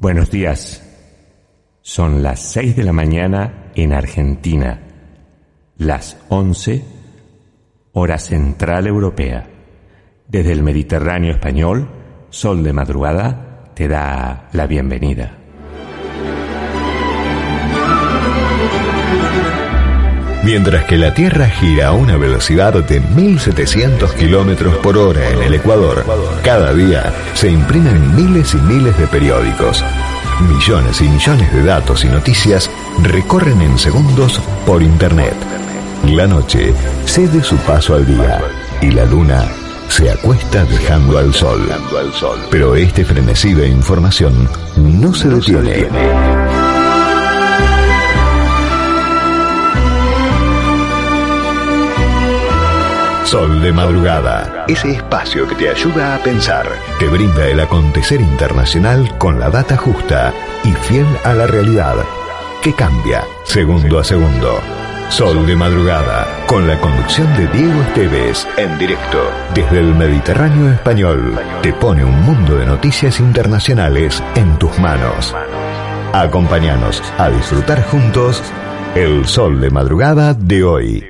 Buenos días. Son las 6 de la mañana en Argentina, las 11 hora central europea. Desde el Mediterráneo español, Sol de Madrugada te da la bienvenida. Mientras que la Tierra gira a una velocidad de 1700 kilómetros por hora en el Ecuador, cada día se imprimen miles y miles de periódicos. Millones y millones de datos y noticias recorren en segundos por Internet. La noche cede su paso al día y la luna se acuesta dejando al sol. Pero este frenesí de información no se detiene. Sol de Madrugada, ese espacio que te ayuda a pensar, que brinda el acontecer internacional con la data justa y fiel a la realidad, que cambia segundo a segundo. Sol de Madrugada, con la conducción de Diego Esteves, en directo desde el Mediterráneo español, te pone un mundo de noticias internacionales en tus manos. Acompáñanos a disfrutar juntos el Sol de Madrugada de hoy.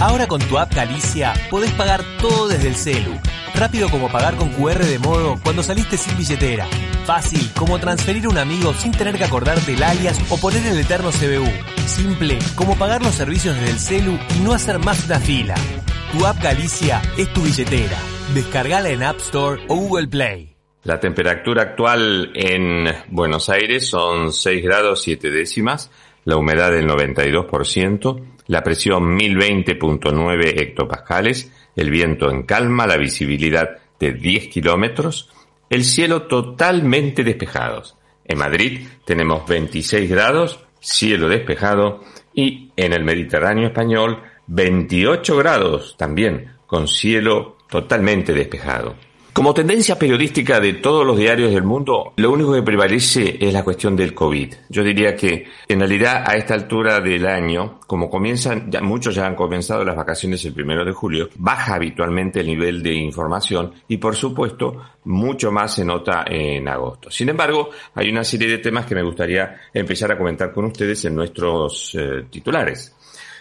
Ahora con tu app Galicia podés pagar todo desde el celu. Rápido como pagar con QR de modo cuando saliste sin billetera. Fácil como transferir a un amigo sin tener que acordarte el alias o poner el eterno CBU. Simple como pagar los servicios desde el celu y no hacer más una fila. Tu app Galicia es tu billetera. Descargala en App Store o Google Play. La temperatura actual en Buenos Aires son 6 grados 7 décimas, la humedad del 92%, la presión 1020.9 hectopascales, el viento en calma, la visibilidad de 10 kilómetros, el cielo totalmente despejado. En Madrid tenemos 26 grados, cielo despejado, y en el Mediterráneo español 28 grados también, con cielo totalmente despejado. Como tendencia periodística de todos los diarios del mundo, lo único que prevalece es la cuestión del COVID. Yo diría que en realidad a esta altura del año, como comienzan, ya muchos ya han comenzado las vacaciones el primero de julio, baja habitualmente el nivel de información y por supuesto mucho más se nota en agosto. Sin embargo, hay una serie de temas que me gustaría empezar a comentar con ustedes en nuestros eh, titulares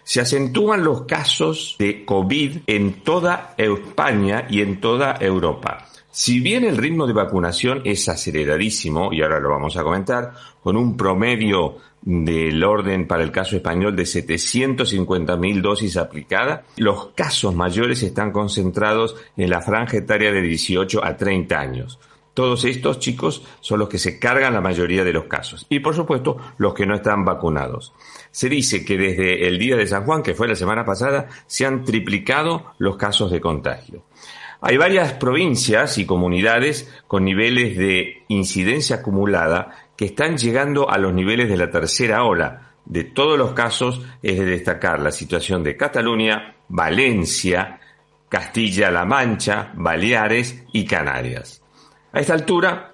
se acentúan los casos de COVID en toda España y en toda Europa. Si bien el ritmo de vacunación es aceleradísimo, y ahora lo vamos a comentar, con un promedio del orden para el caso español de 750.000 dosis aplicadas, los casos mayores están concentrados en la franja etaria de 18 a 30 años. Todos estos chicos son los que se cargan la mayoría de los casos y por supuesto los que no están vacunados. Se dice que desde el día de San Juan, que fue la semana pasada, se han triplicado los casos de contagio. Hay varias provincias y comunidades con niveles de incidencia acumulada que están llegando a los niveles de la tercera ola. De todos los casos es de destacar la situación de Cataluña, Valencia, Castilla-La Mancha, Baleares y Canarias. A esta altura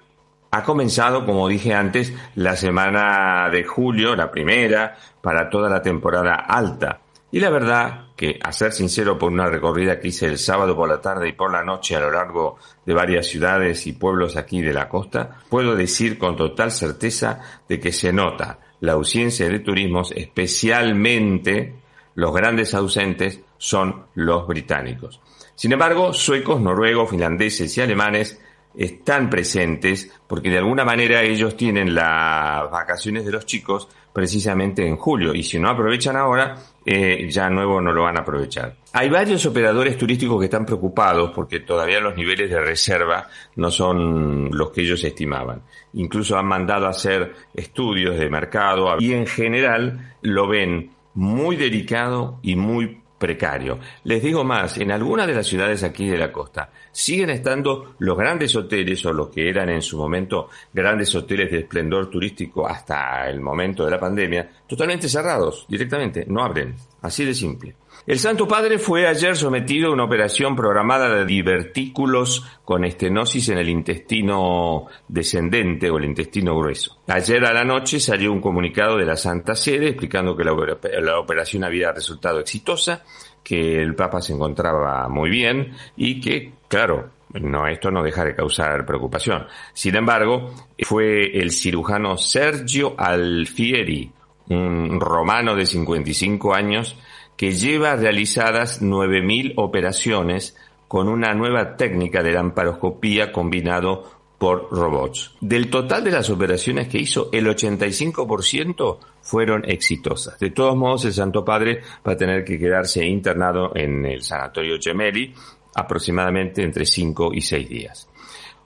ha comenzado, como dije antes, la semana de julio, la primera, para toda la temporada alta. Y la verdad que, a ser sincero, por una recorrida que hice el sábado por la tarde y por la noche a lo largo de varias ciudades y pueblos aquí de la costa, puedo decir con total certeza de que se nota la ausencia de turismos, especialmente los grandes ausentes son los británicos. Sin embargo, suecos, noruegos, finlandeses y alemanes están presentes porque de alguna manera ellos tienen las vacaciones de los chicos precisamente en julio y si no aprovechan ahora eh, ya nuevo no lo van a aprovechar. Hay varios operadores turísticos que están preocupados porque todavía los niveles de reserva no son los que ellos estimaban. Incluso han mandado a hacer estudios de mercado y en general lo ven muy delicado y muy precario. Les digo más, en algunas de las ciudades aquí de la costa siguen estando los grandes hoteles o los que eran en su momento grandes hoteles de esplendor turístico hasta el momento de la pandemia, totalmente cerrados directamente, no abren, así de simple. El Santo Padre fue ayer sometido a una operación programada de divertículos con estenosis en el intestino descendente o el intestino grueso. Ayer a la noche salió un comunicado de la Santa Sede explicando que la, operación había resultado exitosa, que el Papa se encontraba muy bien y que, claro, no, esto no deja de causar preocupación. Sin embargo, fue el cirujano Sergio Alfieri, un romano de 55 años, que lleva realizadas 9.000 operaciones con una nueva técnica de lamparoscopía combinado por robots. Del total de las operaciones que hizo, el 85% fueron exitosas. De todos modos, el Santo Padre va a tener que quedarse internado en el Sanatorio Gemelli aproximadamente entre 5 y 6 días.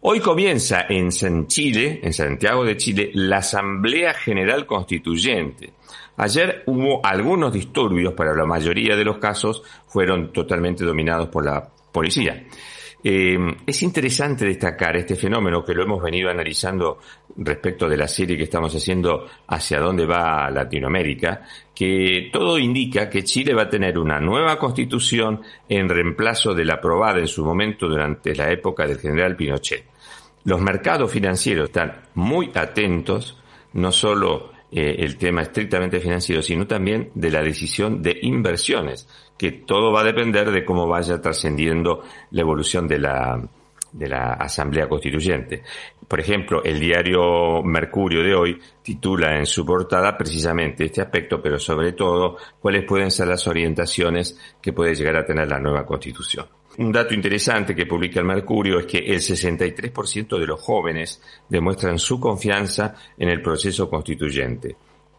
Hoy comienza en San Chile, en Santiago de Chile, la Asamblea General Constituyente. Ayer hubo algunos disturbios, pero la mayoría de los casos fueron totalmente dominados por la policía. Eh, es interesante destacar este fenómeno que lo hemos venido analizando respecto de la serie que estamos haciendo hacia dónde va Latinoamérica, que todo indica que Chile va a tener una nueva constitución en reemplazo de la aprobada en su momento durante la época del general Pinochet. Los mercados financieros están muy atentos, no solo eh, el tema estrictamente financiero, sino también de la decisión de inversiones, que todo va a depender de cómo vaya trascendiendo la evolución de la, de la Asamblea Constituyente. Por ejemplo, el diario Mercurio de hoy titula en su portada precisamente este aspecto, pero sobre todo cuáles pueden ser las orientaciones que puede llegar a tener la nueva Constitución. Un dato interesante que publica el Mercurio es que el 63% de los jóvenes demuestran su confianza en el proceso constituyente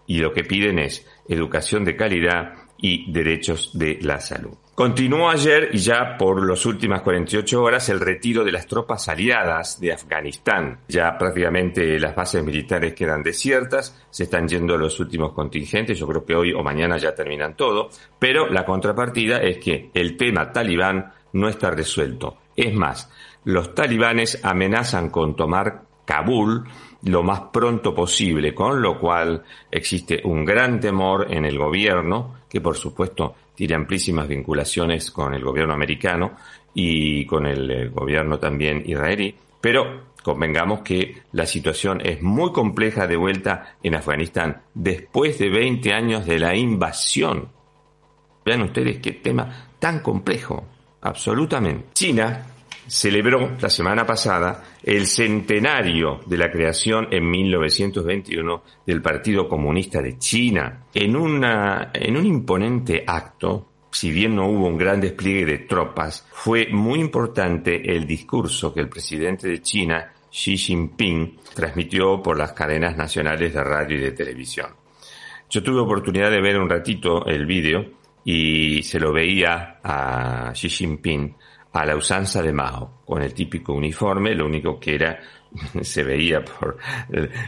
y lo que piden es educación de calidad y derechos de la salud. Continuó ayer y ya por las últimas 48 horas el retiro de las tropas aliadas de Afganistán. Ya prácticamente las bases militares quedan desiertas, se están yendo los últimos contingentes, yo creo que hoy o mañana ya terminan todo, pero la contrapartida es que el tema talibán no está resuelto. Es más, los talibanes amenazan con tomar Kabul lo más pronto posible, con lo cual existe un gran temor en el gobierno, que por supuesto tiene amplísimas vinculaciones con el gobierno americano y con el eh, gobierno también israelí, pero convengamos que la situación es muy compleja de vuelta en Afganistán después de 20 años de la invasión. Vean ustedes qué tema tan complejo. Absolutamente. China celebró la semana pasada el centenario de la creación en 1921 del Partido Comunista de China. En, una, en un imponente acto, si bien no hubo un gran despliegue de tropas, fue muy importante el discurso que el presidente de China, Xi Jinping, transmitió por las cadenas nacionales de radio y de televisión. Yo tuve oportunidad de ver un ratito el vídeo y se lo veía a Xi Jinping a la usanza de Mao, con el típico uniforme, lo único que era, se veía por,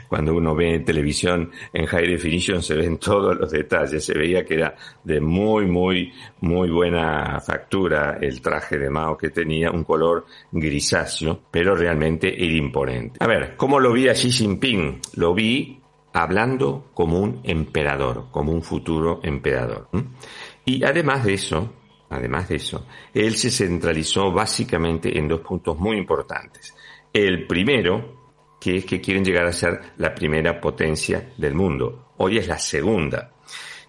cuando uno ve televisión en high definition se ven todos los detalles, se veía que era de muy, muy, muy buena factura el traje de Mao que tenía un color grisáceo, pero realmente era imponente. A ver, ¿cómo lo vi a Xi Jinping? Lo vi hablando como un emperador, como un futuro emperador. Y además de eso, además de eso, él se centralizó básicamente en dos puntos muy importantes. El primero, que es que quieren llegar a ser la primera potencia del mundo. Hoy es la segunda.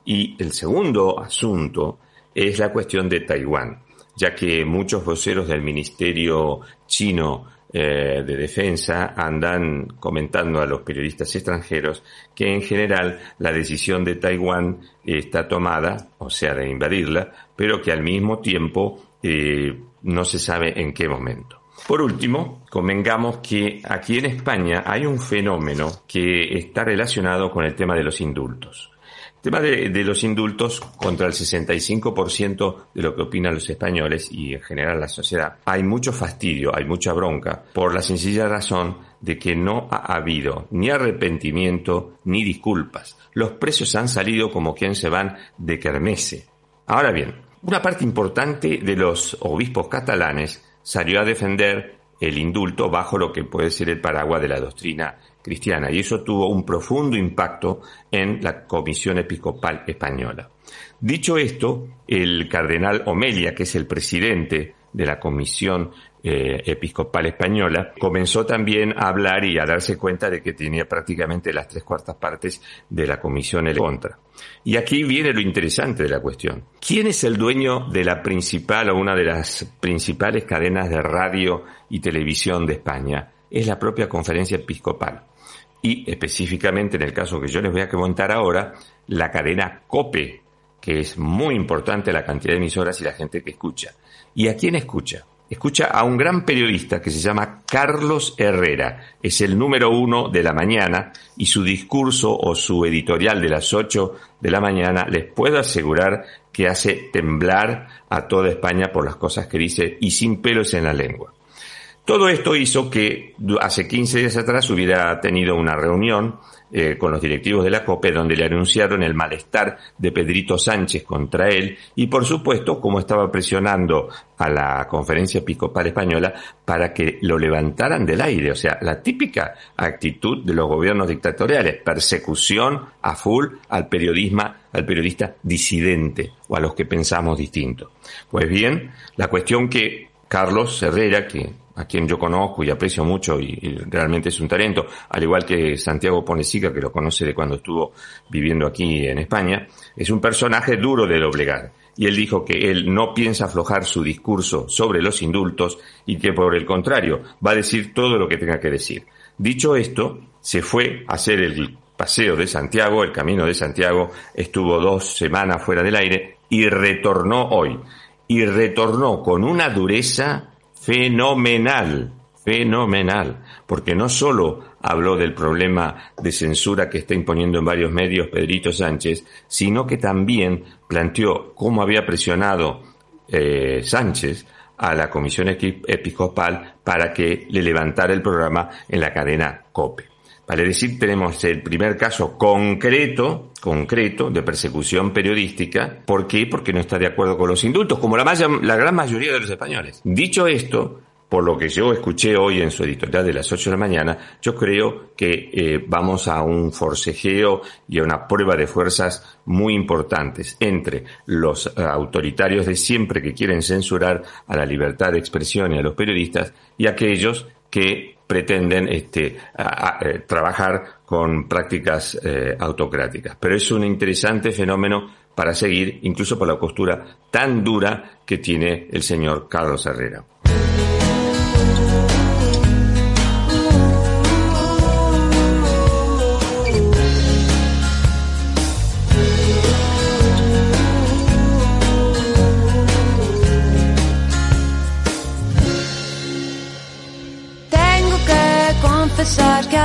Y el segundo asunto es la cuestión de Taiwán, ya que muchos voceros del Ministerio chino eh, de defensa andan comentando a los periodistas extranjeros que en general la decisión de Taiwán está tomada, o sea, de invadirla, pero que al mismo tiempo eh, no se sabe en qué momento. Por último, convengamos que aquí en España hay un fenómeno que está relacionado con el tema de los indultos. Tema de, los indultos contra el 65% de lo que opinan los españoles y en general la sociedad. Hay mucho fastidio, hay mucha bronca, por la sencilla razón de que no ha habido ni arrepentimiento ni disculpas. Los precios han salido como quien se van de kermese. Ahora bien, una parte importante de los obispos catalanes salió a defender el indulto bajo lo que puede ser el paraguas de la doctrina cristiana y eso tuvo un profundo impacto en la Comisión Episcopal Española. Dicho esto, el cardenal Omelia, que es el presidente de la Comisión eh, Episcopal Española, comenzó también a hablar y a darse cuenta de que tenía prácticamente las tres cuartas partes de la Comisión en contra. Y aquí viene lo interesante de la cuestión. ¿Quién es el dueño de la principal o una de las principales cadenas de radio y televisión de España? Es la propia Conferencia Episcopal. Y específicamente en el caso que yo les voy a comentar ahora, la cadena COPE, que es muy importante la cantidad de emisoras y la gente que escucha. ¿Y a quién escucha? Escucha a un gran periodista que se llama Carlos Herrera. Es el número uno de la mañana y su discurso o su editorial de las ocho de la mañana les puedo asegurar que hace temblar a toda España por las cosas que dice y sin pelos en la lengua. Todo esto hizo que hace 15 días atrás hubiera tenido una reunión eh, con los directivos de la COPE, donde le anunciaron el malestar de Pedrito Sánchez contra él y, por supuesto, como estaba presionando a la conferencia episcopal española para que lo levantaran del aire. O sea, la típica actitud de los gobiernos dictatoriales, persecución a full al periodismo, al periodista disidente o a los que pensamos distinto. Pues bien, la cuestión que Carlos Herrera, que a quien yo conozco y aprecio mucho y, realmente es un talento, al igual que Santiago Ponesica, que lo conoce de cuando estuvo viviendo aquí en España, es un personaje duro de doblegar. Y él dijo que él no piensa aflojar su discurso sobre los indultos y que por el contrario va a decir todo lo que tenga que decir. Dicho esto, se fue a hacer el paseo de Santiago, el camino de Santiago, estuvo dos semanas fuera del aire y retornó hoy. Y retornó con una dureza fenomenal, fenomenal, porque no solo habló del problema de censura que está imponiendo en varios medios Pedrito Sánchez, sino que también planteó cómo había presionado eh, Sánchez a la Comisión Episcopal para que le levantara el programa en la cadena COPE. Vale decir, tenemos el primer caso concreto, concreto, de persecución periodística. ¿Por qué? Porque no está de acuerdo con los indultos, como la, la gran mayoría de los españoles. Dicho esto, por lo que yo escuché hoy en su editorial de las 8 de la mañana, yo creo que eh, vamos a un forcejeo y a una prueba de fuerzas muy importantes entre los eh, autoritarios de siempre que quieren censurar a la libertad de expresión y a los periodistas y aquellos que pretenden este, eh, trabajar con prácticas eh, autocráticas. Pero es un interesante fenómeno para seguir, incluso por la postura tan dura que tiene el señor Carlos Herrera.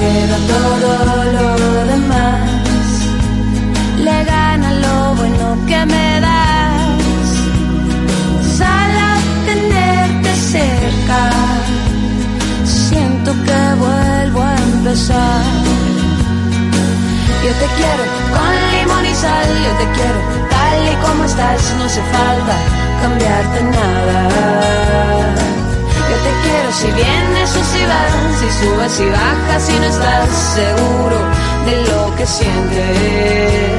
Pero todo lo demás le gana lo bueno que me das. Solo tenerte cerca, siento que vuelvo a empezar. Yo te quiero con limón y sal, yo te quiero tal y como estás, no hace falta cambiarte nada. Yo te quiero si vienes o si vas, si subes y bajas y no estás seguro de lo que sientes.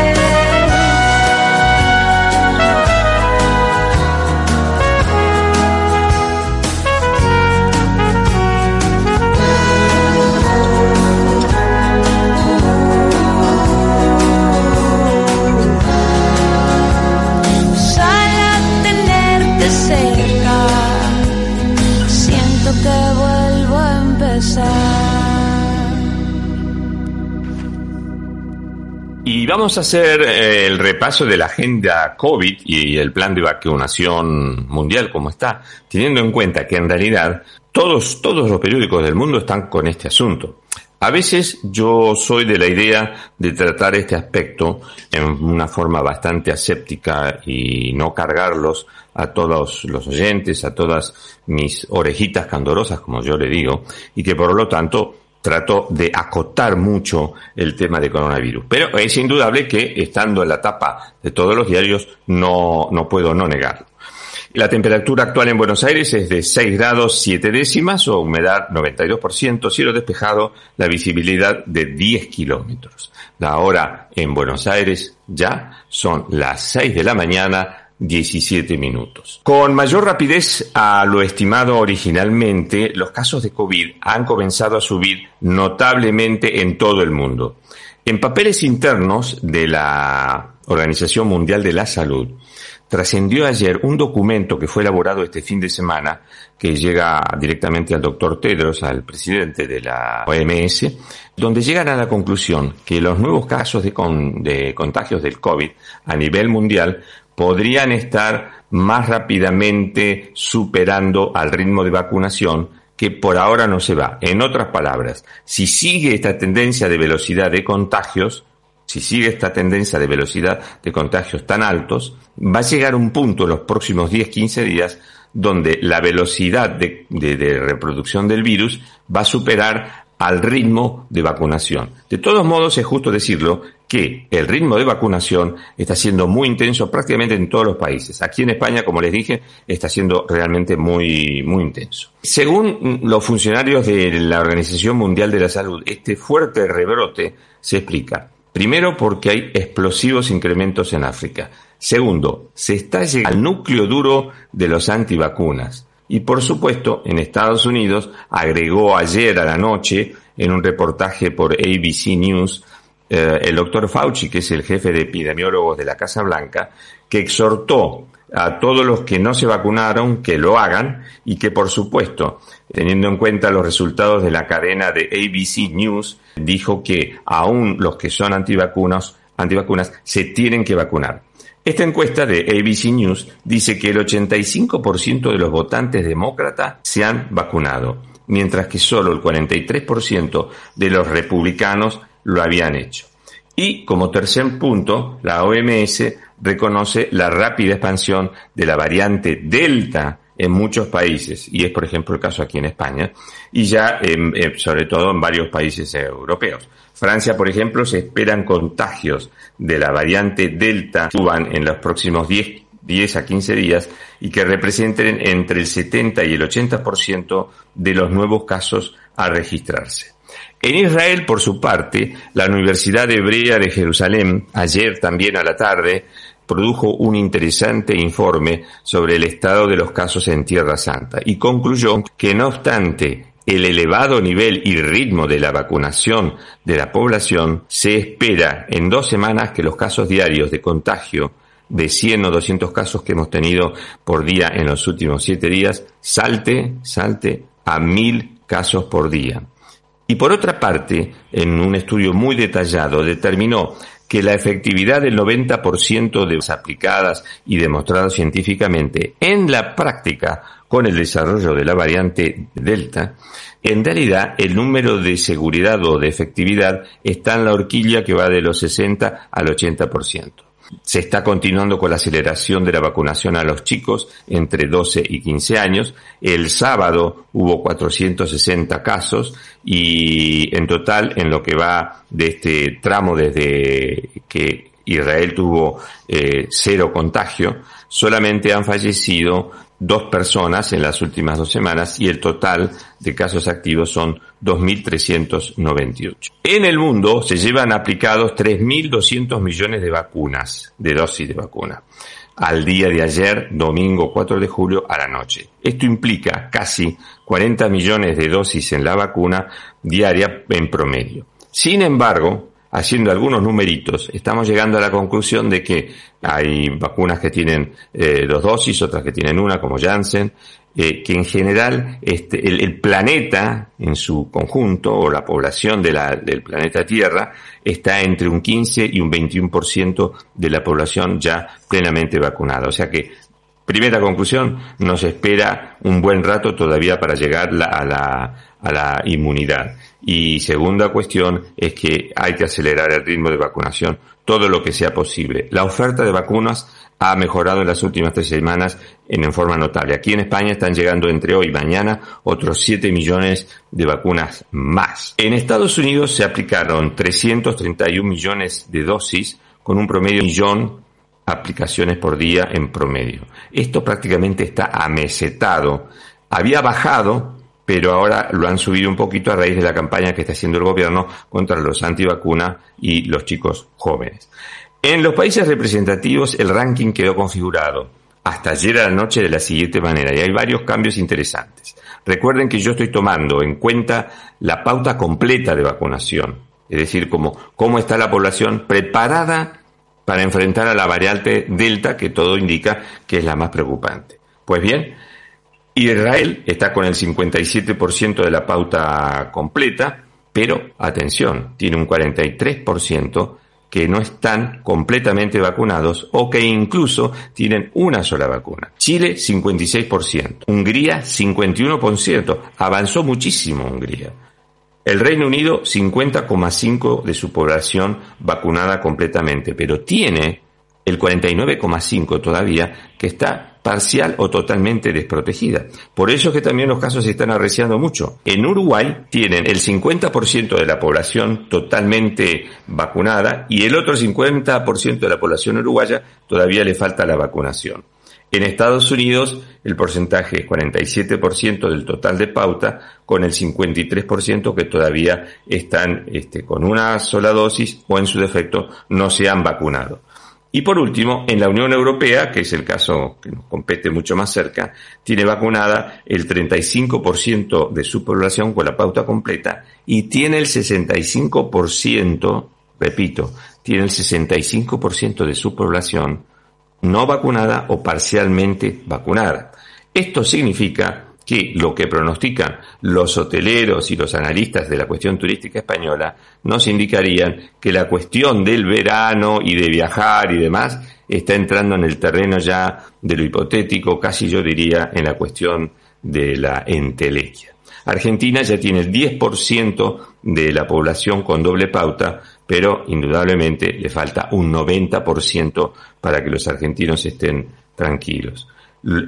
Vamos a hacer eh, el repaso de la agenda COVID y el plan de vacunación mundial como está, teniendo en cuenta que en realidad todos, todos los periódicos del mundo están con este asunto. A veces yo soy de la idea de tratar este aspecto en una forma bastante aséptica y no cargarlos a todos los oyentes, a todas mis orejitas candorosas, como yo le digo, y que por lo tanto trato de acotar mucho el tema de coronavirus. Pero es indudable que estando en la tapa de todos los diarios no, no puedo no negarlo. La temperatura actual en Buenos Aires es de 6 grados 7 décimas o humedad 92%, cielo despejado, la visibilidad de 10 kilómetros. La hora en Buenos Aires ya son las 6 de la mañana 17 minutos. Con mayor rapidez a lo estimado originalmente, los casos de COVID han comenzado a subir notablemente en todo el mundo. En papeles internos de la Organización Mundial de la Salud, trascendió ayer un documento que fue elaborado este fin de semana, que llega directamente al doctor Tedros, al presidente de la OMS, donde llegan a la conclusión que los nuevos casos de, de contagios del COVID a nivel mundial podrían estar más rápidamente superando al ritmo de vacunación que por ahora no se va. En otras palabras, si sigue esta tendencia de velocidad de contagios, si sigue esta tendencia de velocidad de contagios tan altos, va a llegar un punto en los próximos 10-15 días donde la velocidad de, reproducción del virus va a superar al ritmo de vacunación. De todos modos, es justo decirlo que el ritmo de vacunación está siendo muy intenso prácticamente en todos los países. Aquí en España, como les dije, está siendo realmente muy, muy intenso. Según los funcionarios de la Organización Mundial de la Salud, este fuerte rebrote se explica Primero porque hay explosivos incrementos en África. Segundo, se está llegando al núcleo duro de los antivacunas. Y por supuesto, en Estados Unidos agregó ayer a la noche, en un reportaje por ABC News, eh, el doctor Fauci, que es el jefe de epidemiólogos de la Casa Blanca, que exhortó a todos los que no se vacunaron que lo hagan y que por supuesto, teniendo en cuenta los resultados de la cadena de ABC News, dijo que aún los que son antivacunas, antivacunas se tienen que vacunar. Esta encuesta de ABC News dice que el 85% de los votantes demócratas se han vacunado, mientras que solo el 43% de los republicanos lo habían hecho. Y como tercer punto, la OMS reconoce la rápida expansión de la variante Delta en muchos países, y es por ejemplo el caso aquí en España, y ya eh, sobre todo en varios países europeos. Francia, por ejemplo, se esperan contagios de la variante Delta suban en los próximos 10, 10 a 15 días y que representen entre el 70 y el 80% de los nuevos casos a registrarse. En Israel, por su parte, la Universidad Hebrea de Jerusalén, ayer también a la tarde, produjo un interesante informe sobre el estado de los casos en Tierra Santa y concluyó que no obstante el elevado nivel y ritmo de la vacunación de la población, se espera en dos semanas que los casos diarios de contagio de 100 o 200 casos que hemos tenido por día en los últimos 7 días, salte, salte a 1000 casos por día. Y por otra parte, en un estudio muy detallado, determinó que la efectividad del 90% de las aplicadas y demostradas científicamente en la práctica con el desarrollo de la variante Delta, en realidad el número de seguridad o de efectividad está en la horquilla que va de los 60 al 80%. Se está continuando con la aceleración de la vacunación a los chicos entre 12 y 15 años. El sábado hubo 460 casos y en total en lo que va de este tramo desde que Israel tuvo eh, cero contagio, solamente han fallecido dos personas en las últimas dos semanas y el total de casos activos son 2.398. En el mundo se llevan aplicados 3.200 millones de vacunas, de dosis de vacuna, al día de ayer, domingo 4 de julio, a la noche. Esto implica casi 40 millones de dosis en la vacuna diaria en promedio. Sin embargo, haciendo algunos numeritos, estamos llegando a la conclusión de que hay vacunas que tienen eh, dos dosis, otras que tienen una, como Janssen, eh, que en general este, el, planeta en su conjunto, o la población de la, del planeta Tierra, está entre un 15 y un 21% de la población ya plenamente vacunada. O sea que Primera conclusión, nos espera un buen rato todavía para llegar a, la, a la inmunidad. Y segunda cuestión es que hay que acelerar el ritmo de vacunación todo lo que sea posible. La oferta de vacunas ha mejorado en las últimas tres semanas en, forma notable. Aquí en España están llegando entre hoy y mañana otros 7 millones de vacunas más. En Estados Unidos se aplicaron 331 millones de dosis con un promedio de millón aplicaciones por día en promedio. Esto prácticamente está amesetado. Había bajado pero ahora lo han subido un poquito a raíz de la campaña que está haciendo el gobierno contra los antivacunas y los chicos jóvenes. En los países representativos el ranking quedó configurado hasta ayer a la noche de la siguiente manera y hay varios cambios interesantes. Recuerden que yo estoy tomando en cuenta la pauta completa de vacunación, es decir, cómo, está la población preparada para enfrentar a la variante Delta, que todo indica que es la más preocupante. Pues bien, Israel está con el 57% de la pauta completa, pero atención, tiene un 43% que no están completamente vacunados o que incluso tienen una sola vacuna. Chile 56%, Hungría 51%, avanzó muchísimo Hungría. El Reino Unido 50,5% de su población vacunada completamente, pero tiene el 49,5% todavía que está parcial o totalmente desprotegida. Por eso es que también los casos se están arreciando mucho. En Uruguay tienen el 50% de la población totalmente vacunada y el otro 50% de la población uruguaya todavía le falta la vacunación. En Estados Unidos el porcentaje es 47% del total de pauta, con el 53% que todavía están este, con una sola dosis o en su defecto no se han vacunado. Y por último, en la Unión Europea, que es el caso que nos compete mucho más cerca, tiene vacunada el 35% de su población con la pauta completa y tiene el 65%, repito, tiene el 65% de su población no vacunada o parcialmente vacunada. Esto significa que lo que pronostican los hoteleros y los analistas de la cuestión turística española nos indicarían que la cuestión del verano y de viajar y demás está entrando en el terreno ya de lo hipotético, casi yo diría en la cuestión de la entelequia. Argentina ya tiene el 10% de la población con doble pauta, pero indudablemente le falta un 90% para que los argentinos estén tranquilos.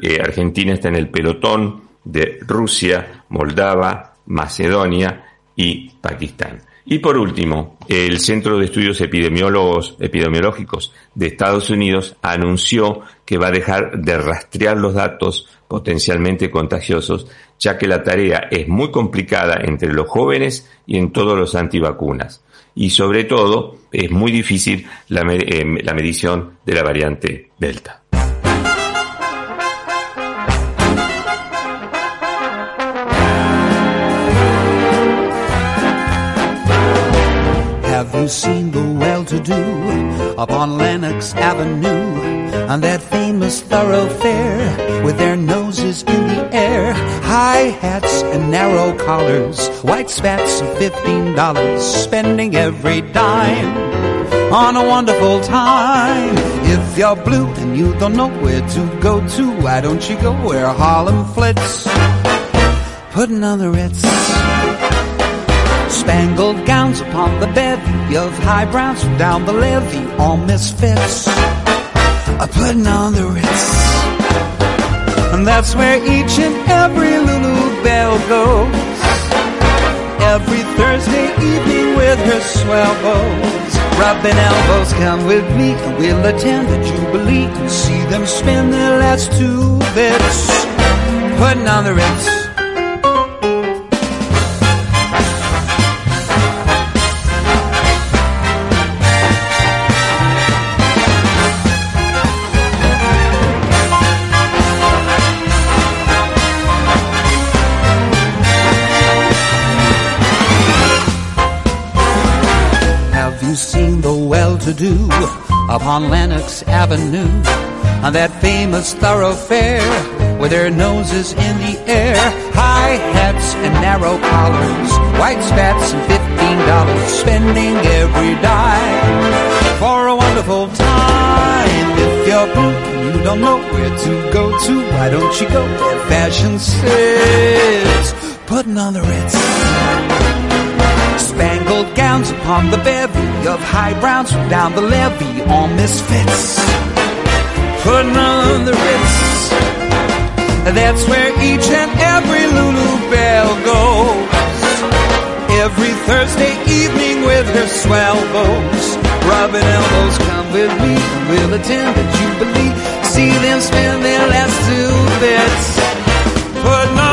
Eh, Argentina está en el pelotón de Rusia, Moldava, Macedonia y Pakistán. Y por último, el Centro de Estudios Epidemiológicos de Estados Unidos anunció que va a dejar de rastrear los datos potencialmente contagiosos, ya que la tarea es muy complicada entre los jóvenes y en todos los antivacunas. Y sobre todo, es muy difícil la, eh, la medición de la variante Delta. Seen the well well-to-do up on Lenox Avenue on that famous thoroughfare with their noses in the air, high hats and narrow collars, white spats of fifteen dollars, spending every dime on a wonderful time. If you're blue and you don't know where to go to, why don't you go where Harlem flits? Putting on the Ritz. Spangled gowns upon the bevy of high browns down the levee, all misfits. are putting on the Ritz. And that's where each and every Lulu Bell goes. Every Thursday evening with her swell bows. Rubbing elbows, come with me and we'll attend the Jubilee and see them spend their last two bits. Putting on the Ritz. To do upon Lenox Avenue. On that famous thoroughfare with their noses in the air, high hats and narrow collars, white spats and fifteen dollars, spending every dime. For a wonderful time. If you're blue and you don't know where to go to, why don't you go where fashion sits, putting on the Ritz spangled gowns upon the bevy of high browns from down the levee, all misfits. Putting on the Ritz. That's where each and every Lulu Bell goes. Every Thursday evening with her swell bows. Rubbing elbows, come with me, and we'll attend the Jubilee. See them spend their last two bits. Putting on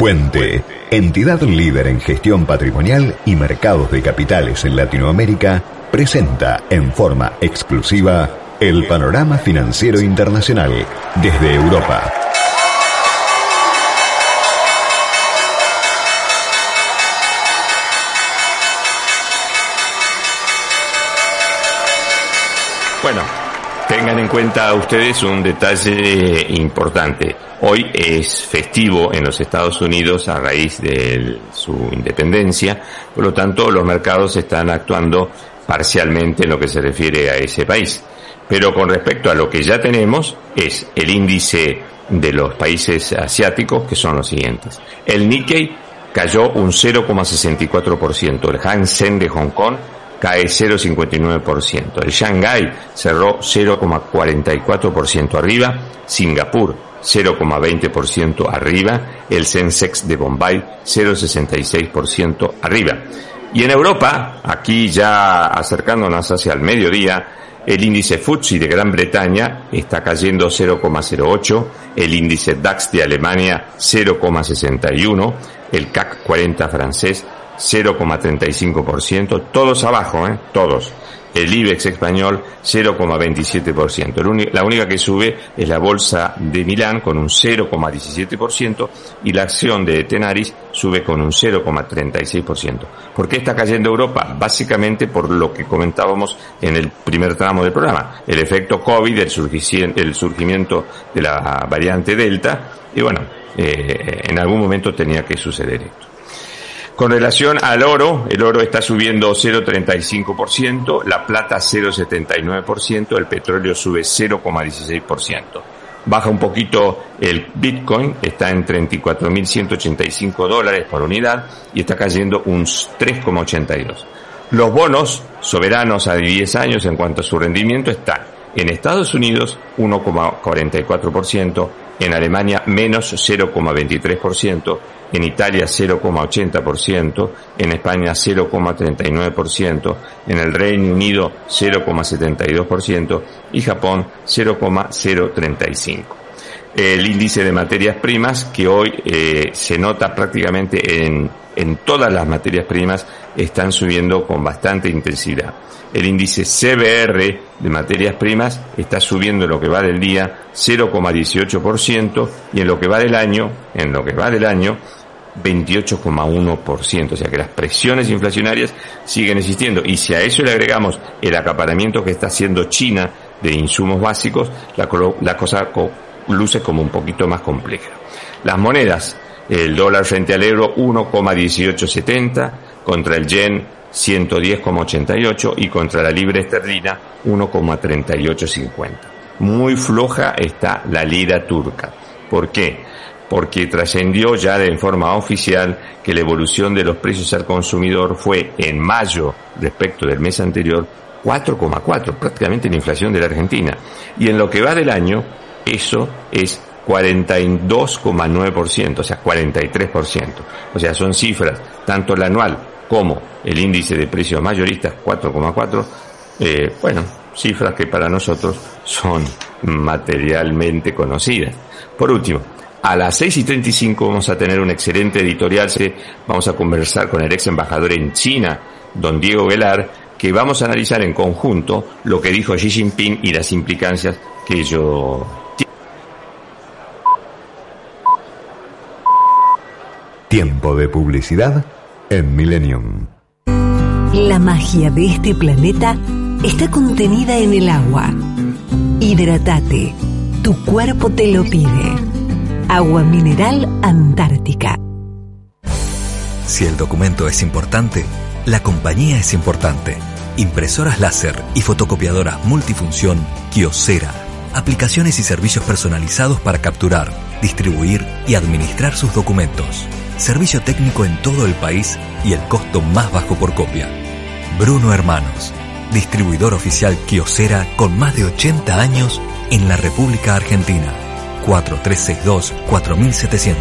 Puente, entidad líder en gestión patrimonial y mercados de capitales en Latinoamérica, presenta en forma exclusiva el panorama financiero internacional desde Europa. Bueno, tengan en cuenta ustedes un detalle importante. Hoy es festivo en los Estados Unidos a raíz de su independencia, por lo tanto los mercados están actuando parcialmente en lo que se refiere a ese país. Pero con respecto a lo que ya tenemos es el índice de los países asiáticos que son los siguientes. El Nikkei cayó un 0,64%, el Hang Seng de Hong Kong cae 0,59%, el Shanghai cerró 0,44% arriba, Singapur 0,20% arriba, el Sensex de Bombay 0,66% arriba. Y en Europa, aquí ya acercándonos hacia el mediodía, el índice FTSE de Gran Bretaña está cayendo 0,08, el índice DAX de Alemania 0,61, el CAC 40 francés 0,35%, todos abajo, ¿eh? todos el IBEX español 0,27%. La única que sube es la bolsa de Milán con un 0,17% y la acción de Tenaris sube con un 0,36%. ¿Por qué está cayendo Europa? Básicamente por lo que comentábamos en el primer tramo del programa, el efecto COVID, el, surgimiento de la variante Delta y bueno, eh, en algún momento tenía que suceder esto. Con relación al oro, el oro está subiendo 0,35%, la plata 0,79%, el petróleo sube 0,16%. Baja un poquito el Bitcoin, está en 34.185 dólares por unidad y está cayendo un 3,82. Los bonos soberanos a 10 años en cuanto a su rendimiento están en Estados Unidos 1,44%, en Alemania menos 0,23%, en Italia 0,80%, en España 0,39%, en el Reino Unido 0,72% y Japón 0,035%. El índice de materias primas que hoy eh, se nota prácticamente en, en todas las materias primas están subiendo con bastante intensidad. El índice CBR de materias primas está subiendo en lo que va del día 0,18% y en lo que va del año, en lo que va del año, 28,1%. O sea que las presiones inflacionarias siguen existiendo. Y si a eso le agregamos el acaparamiento que está haciendo China de insumos básicos, la, cosa luce como un poquito más compleja. Las monedas, el dólar frente al euro 1,1870 contra el yen 110,88 y contra la libra esterlina 1,3850. Muy floja está la lira turca. ¿Por qué? Porque trascendió ya de forma oficial que la evolución de los precios al consumidor fue en mayo respecto del mes anterior 4,4, prácticamente la inflación de la Argentina. Y en lo que va del año, eso es 42,9%, o sea, 43%. O sea, son cifras, tanto la anual como el índice de precios mayoristas 4,4, eh, bueno, cifras que para nosotros son materialmente conocidas. Por último, a las 6 y 35 vamos a tener un excelente editorial, vamos a conversar con el ex embajador en China, don Diego Velar, que vamos a analizar en conjunto lo que dijo Xi Jinping y las implicancias que ello Tiempo de publicidad en Millennium. La magia de este planeta está contenida en el agua. Hidratate. Tu cuerpo te lo pide. Agua mineral Antártica. Si el documento es importante, la compañía es importante. Impresoras láser y fotocopiadoras multifunción Kiosera. Aplicaciones y servicios personalizados para capturar, distribuir y administrar sus documentos servicio técnico en todo el país y el costo más bajo por copia. Bruno Hermanos, distribuidor oficial Kiosera con más de 80 años en la República Argentina. 4362-4700.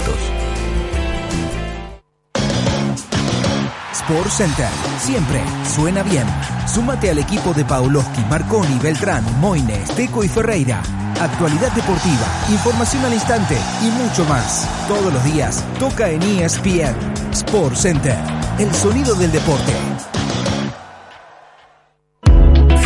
Sport Center. Siempre suena bien. Súmate al equipo de Pauloski, Marconi, Beltrán, Moines, Teco y Ferreira actualidad deportiva, información al instante y mucho más. Todos los días toca en ESPN Sport Center, el sonido del deporte.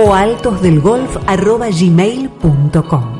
o altosdelgolf.gmail.com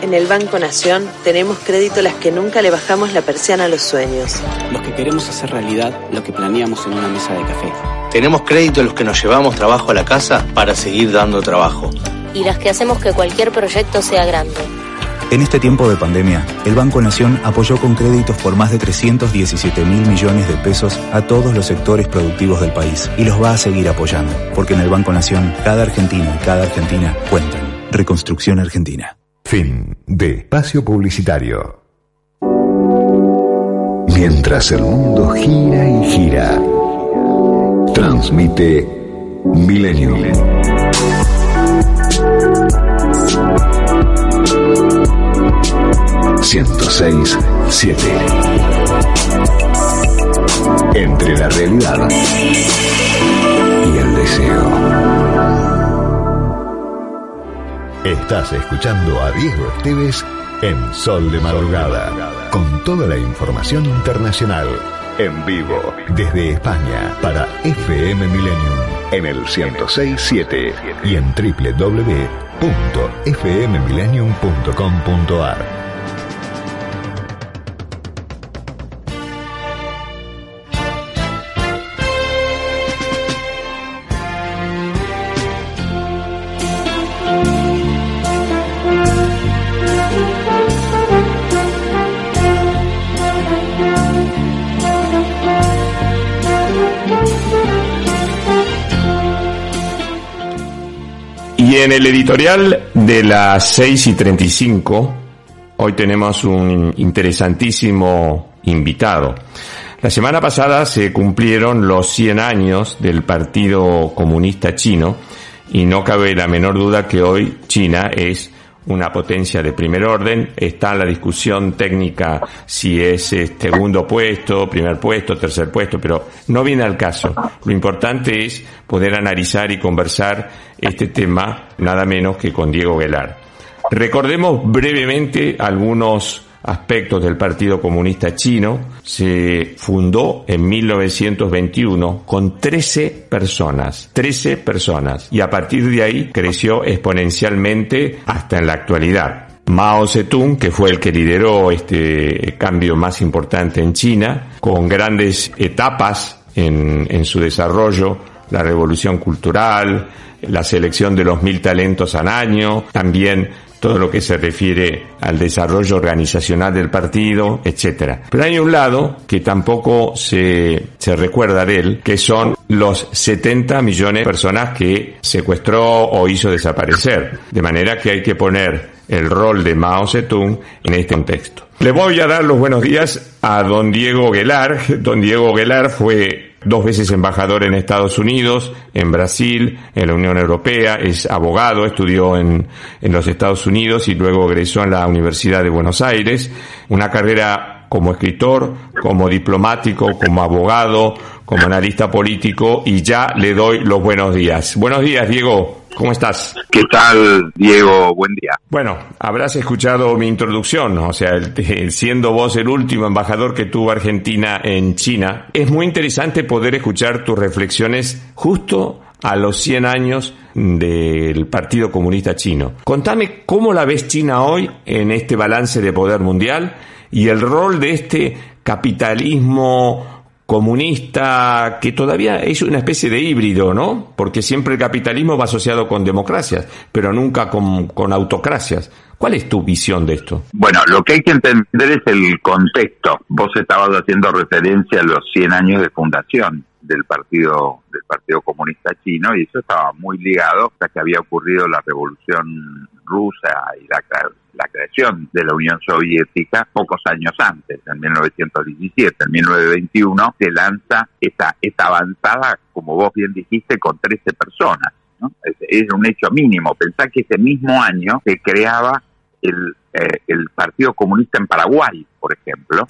En el Banco Nación tenemos crédito las que nunca le bajamos la persiana a los sueños. Los que queremos hacer realidad lo que planeamos en una mesa de café. Tenemos crédito los que nos llevamos trabajo a la casa para seguir dando trabajo. Y las que hacemos que cualquier proyecto sea grande. En este tiempo de pandemia, el Banco Nación apoyó con créditos por más de 317 mil millones de pesos a todos los sectores productivos del país y los va a seguir apoyando, porque en el Banco Nación cada argentino y cada argentina cuentan. Reconstrucción Argentina. Fin de espacio publicitario. Mientras el mundo gira y gira, transmite Milenio. ...106 7 Entre la realidad Estás escuchando a Diego Esteves en Sol de Madrugada, con toda la información internacional, en vivo, desde España, para FM Millennium, en el 1067 y en www.fmmillennium.com.ar. En el editorial de las 6 y 35, hoy tenemos un interesantísimo invitado. La semana pasada se cumplieron los 100 años del Partido Comunista Chino y no cabe la menor duda que hoy China es una potencia de primer orden. Está la discusión técnica si es eh, segundo puesto, primer puesto, tercer puesto, pero no viene al caso. Lo importante es poder analizar y conversar este tema nada menos que con Diego Guelar. Recordemos brevemente algunos aspectos del Partido Comunista Chino, se fundó en 1921 con 13 personas, 13 personas, y a partir de ahí creció exponencialmente hasta en la actualidad. Mao Zedong, que fue el que lideró este cambio más importante en China, con grandes etapas en, en su desarrollo, la revolución cultural, la selección de los mil talentos al año, también todo lo que se refiere al desarrollo organizacional del partido, etcétera. Pero hay un lado que tampoco se, se recuerda de él, que son los 70 millones de personas que secuestró o hizo desaparecer. De manera que hay que poner el rol de Mao Zedong en este contexto. Le voy a dar los buenos días a don Diego Guelar. Don Diego Guelar fue dos veces embajador en Estados Unidos, en Brasil, en la Unión Europea, es abogado, estudió en, en los Estados Unidos y luego egresó en la Universidad de Buenos Aires, una carrera como escritor, como diplomático, como abogado, como analista político y ya le doy los buenos días. Buenos días, Diego. ¿Cómo estás? ¿Qué tal, Diego? Buen día. Bueno, habrás escuchado mi introducción, o sea, el, siendo vos el último embajador que tuvo Argentina en China, es muy interesante poder escuchar tus reflexiones justo a los 100 años del Partido Comunista Chino. Contame cómo la ves China hoy en este balance de poder mundial y el rol de este capitalismo comunista que todavía es una especie de híbrido, ¿no? Porque siempre el capitalismo va asociado con democracias, pero nunca con, con, autocracias. ¿Cuál es tu visión de esto? Bueno, lo que hay que entender es el contexto. Vos estabas haciendo referencia a los 100 años de fundación del partido del Partido Comunista Chino y eso estaba muy ligado hasta que había ocurrido la revolución rusa y la la creación de la Unión Soviética pocos años antes, en 1917. En 1921 se lanza esta, esta avanzada, como vos bien dijiste, con 13 personas. ¿no? Es, un hecho mínimo. Pensá que ese mismo año se creaba el, eh, el Partido Comunista en Paraguay, por ejemplo,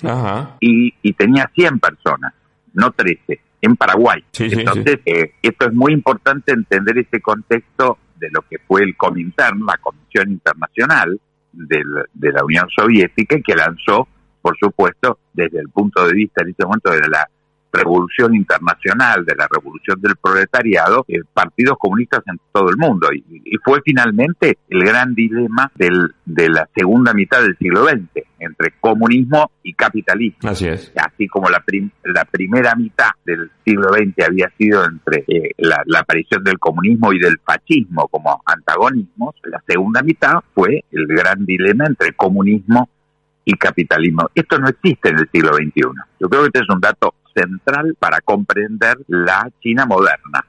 y, y, tenía 100 personas, no 13, en Paraguay. Entonces, eh, esto es muy importante entender ese contexto de lo que fue el Comintern, la Comisión Internacional, de la Unión Soviética y que lanzó, por supuesto, desde el punto de vista en este momento de la revolución internacional, de la revolución del proletariado, eh, partidos comunistas en todo el mundo. Y, fue finalmente el gran dilema del, de la segunda mitad del siglo XX, entre comunismo y capitalismo. Así es. Así como la, la primera mitad del siglo XX había sido entre eh, la, la aparición del comunismo y del fascismo como antagonismos, la segunda mitad fue el gran dilema entre comunismo y capitalismo. Esto no existe en el siglo XXI. Yo creo que este es un dato central para comprender la China moderna,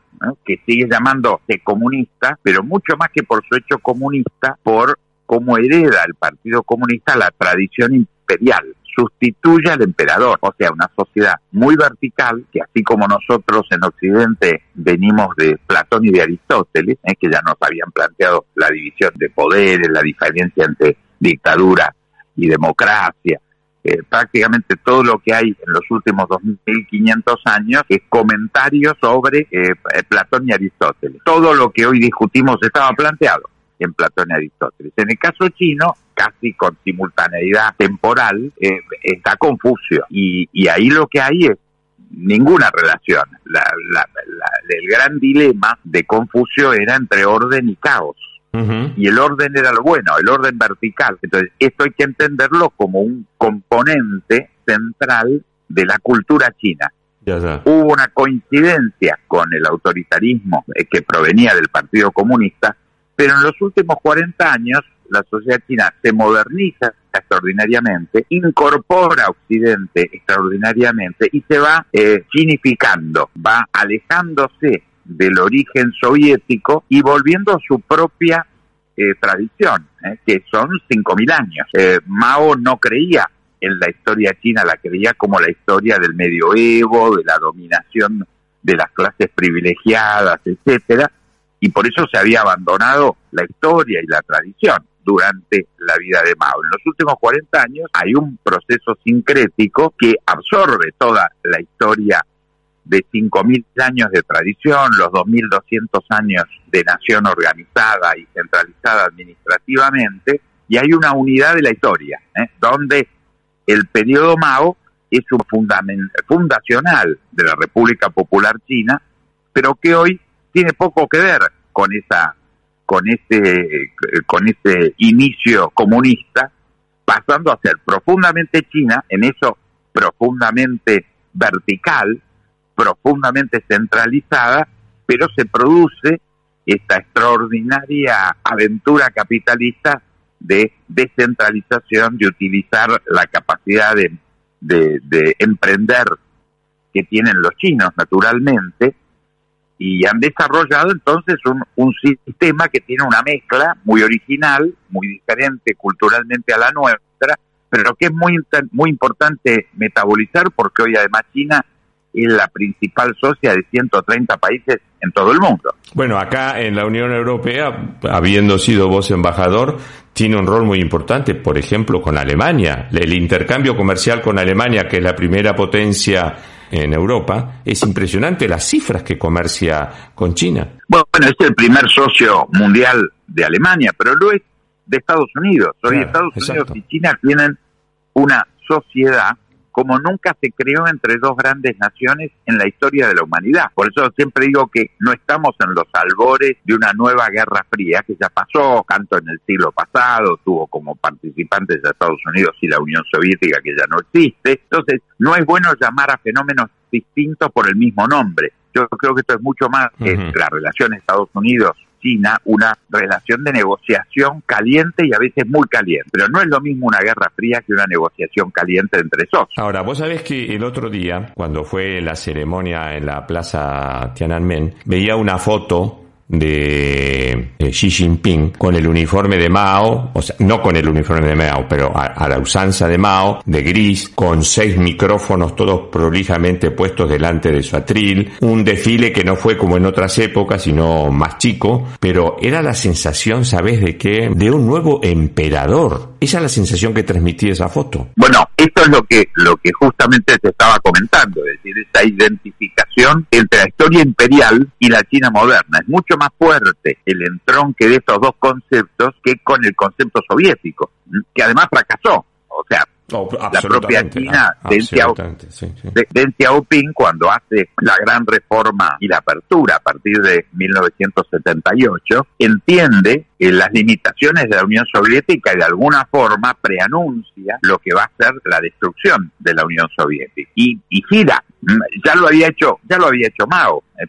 que sigue llamándose comunista, pero mucho más que por su hecho comunista, por cómo hereda el Partido Comunista la tradición imperial sustituye al emperador, o sea, una sociedad muy vertical que así como nosotros en Occidente venimos de Platón y de Aristóteles, es que ya nos habían planteado la división de poderes, la diferencia entre dictadura y democracia, eh, prácticamente todo lo que hay en los últimos 2.500 años es comentario sobre eh, Platón y Aristóteles. Todo lo que hoy discutimos estaba planteado. en Platón y Aristóteles. En el caso chino, casi con simultaneidad temporal, eh, está Confucio. Y, y ahí lo que hay es ninguna relación. el gran dilema de Confucio era entre orden y caos. Y el orden era lo bueno, el orden vertical. Entonces, esto hay que entenderlo como un componente central de la cultura china. Hubo una coincidencia con el autoritarismo eh, que provenía del Partido Comunista, pero en los últimos 40 años la sociedad china se moderniza extraordinariamente, incorpora a Occidente extraordinariamente y se va eh, chinificando, va alejándose del origen soviético y volviendo a su propia eh, tradición, eh, que son 5.000 años. Eh, Mao no creía en la historia china, la creía como la historia del medioevo, de la dominación de las clases privilegiadas, etcétera, y por eso se había abandonado la historia y la tradición durante la vida de Mao. En los últimos 40 años hay un proceso sincrético que absorbe toda la historia de 5.000 años de tradición, los 2.200 años de nación organizada y centralizada administrativamente, y hay una unidad de la historia, ¿eh? donde el periodo Mao es un fundacional de la República Popular China, pero que hoy tiene poco que ver con esa con ese con ese inicio comunista, pasando a ser profundamente China, en eso profundamente vertical, profundamente centralizada, pero se produce esta extraordinaria aventura capitalista de descentralización, de utilizar la capacidad de, de, emprender que tienen los chinos naturalmente, y han desarrollado entonces un, un, sistema que tiene una mezcla muy original, muy diferente culturalmente a la nuestra, pero que es muy, muy importante metabolizar porque hoy además China es la principal socia de 130 países en todo el mundo. Bueno, acá en la Unión Europea, habiendo sido vos embajador, tiene un rol muy importante, por ejemplo, con Alemania. El intercambio comercial con Alemania, que es la primera potencia en Europa, es impresionante las cifras que comercia con China. Bueno, es el primer socio mundial de Alemania, pero lo es de Estados Unidos. Hoy Estados Unidos y China tienen una sociedad como nunca se creó entre dos grandes naciones en la historia de la humanidad. Por eso siempre digo que no estamos en los albores de una nueva guerra fría que ya pasó, tanto en el siglo pasado, tuvo como participantes a Estados Unidos y la Unión Soviética que ya no existe. Entonces, no es bueno llamar a fenómenos distintos por el mismo nombre. Yo creo que esto es mucho más que la relación Estados Unidos China una relación de negociación caliente y a veces muy caliente. Pero no es lo mismo una guerra fría que una negociación caliente entre socios. Ahora, vos sabés que el otro día, cuando fue la ceremonia en la plaza Tiananmen, veía una foto de Xi Jinping con el uniforme de Mao, o sea, no con el uniforme de Mao, pero a, la usanza de Mao, de gris, con seis micrófonos todos prolijamente puestos delante de su atril, un desfile que no fue como en otras épocas, sino más chico, pero era la sensación, ¿sabes de qué? De un nuevo emperador. Esa es la sensación que transmitía esa foto. Bueno, esto es lo que, lo que justamente se estaba comentando, es decir, esa identificación entre la historia imperial y la China moderna. Es mucho más fuerte el entronque de estos dos conceptos que con el concepto soviético, que además fracasó. O sea, la propia China, ah, Deng, Xiaoping, cuando hace la gran reforma y la apertura a partir de 1978, entiende las limitaciones de la Unión Soviética y de alguna forma preanuncia lo que va a ser la destrucción de la Unión Soviética. Y, y gira, ya lo había hecho, ya lo había hecho Mao. Eh,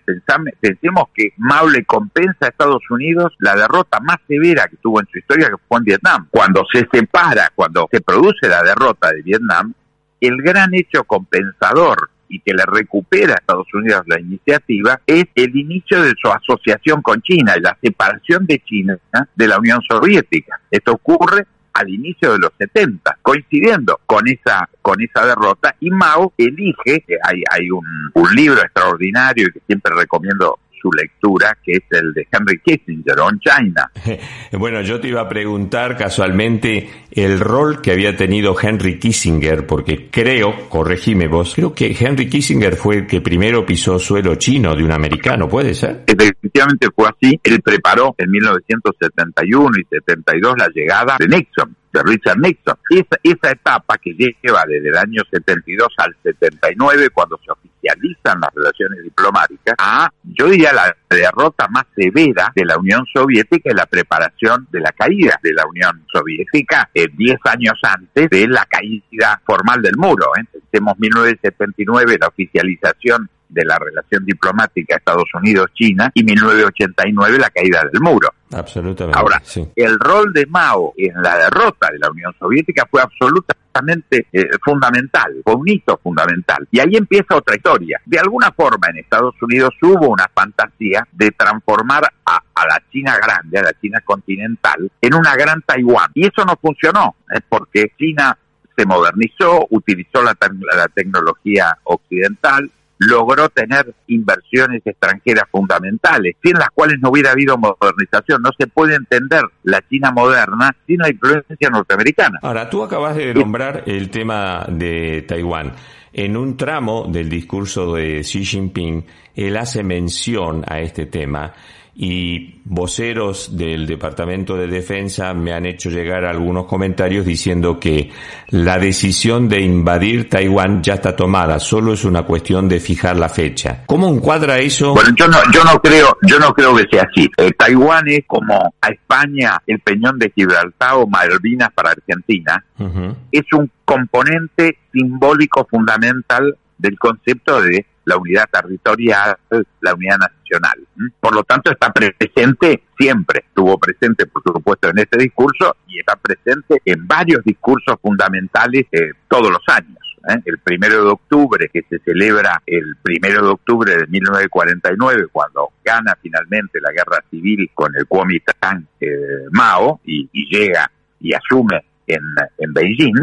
pensemos que Mao le compensa a Estados Unidos la derrota más severa que tuvo en su historia, que fue en Vietnam. Cuando se separa, cuando se produce la derrota de Vietnam, el gran hecho compensador y que le recupera a Estados Unidos la iniciativa es el inicio de su asociación con China la separación de China de la Unión Soviética. Esto ocurre al inicio de los 70, coincidiendo con esa con esa derrota y Mao elige, hay, hay un, un libro extraordinario y que siempre recomiendo su lectura, que es el de Henry Kissinger, On China. Bueno, yo te iba a preguntar casualmente el rol que había tenido Henry Kissinger, porque creo, corregime vos, creo que Henry Kissinger fue el que primero pisó suelo chino de un americano, ¿puede ser? Efectivamente fue así. Él preparó en 1971 y 72 la llegada de Nixon de Richard Nixon. Esa, esa etapa que lleva desde el año 72 al 79, cuando se oficializan las relaciones diplomáticas, a, yo diría, la derrota más severa de la Unión Soviética y la preparación de la caída de la Unión Soviética 10 eh, años antes de la caída formal del muro. ¿eh? Tenemos 1979, la oficialización de la relación diplomática Estados Unidos-China y 1989 la caída del muro. Absolutamente. Ahora, el rol de Mao en la derrota de la Unión Soviética fue absolutamente eh, fundamental, fue un hito fundamental. Y ahí empieza otra historia. De alguna forma en Estados Unidos hubo una fantasía de transformar a, la China grande, a la China continental, en una gran Taiwán. Y eso no funcionó, ¿eh? porque China se modernizó, utilizó la tecnología occidental, logró tener inversiones extranjeras fundamentales, sin las cuales no hubiera habido modernización. No se puede entender la China moderna sin la influencia norteamericana. Ahora, tú acabas de nombrar el tema de Taiwán. En un tramo del discurso de Xi Jinping, él hace mención a este tema y voceros del Departamento de Defensa me han hecho llegar algunos comentarios diciendo que la decisión de invadir Taiwán ya está tomada, solo es una cuestión de fijar la fecha. ¿Cómo encuadra eso? Bueno, yo no, yo no creo, yo no creo que sea así. Eh, Taiwán es como a España el Peñón de Gibraltar o Malvinas para Argentina. Es un componente simbólico fundamental del concepto de la unidad territorial, la unidad nacional. Por lo tanto, está presente siempre, estuvo presente, por supuesto, en este discurso y está presente en varios discursos fundamentales eh, todos los años. ¿eh? El primero de octubre, que se celebra el primero de octubre de 1949, cuando gana finalmente la guerra civil con el Kuomintang eh, Mao y, llega y asume en, en Beijing,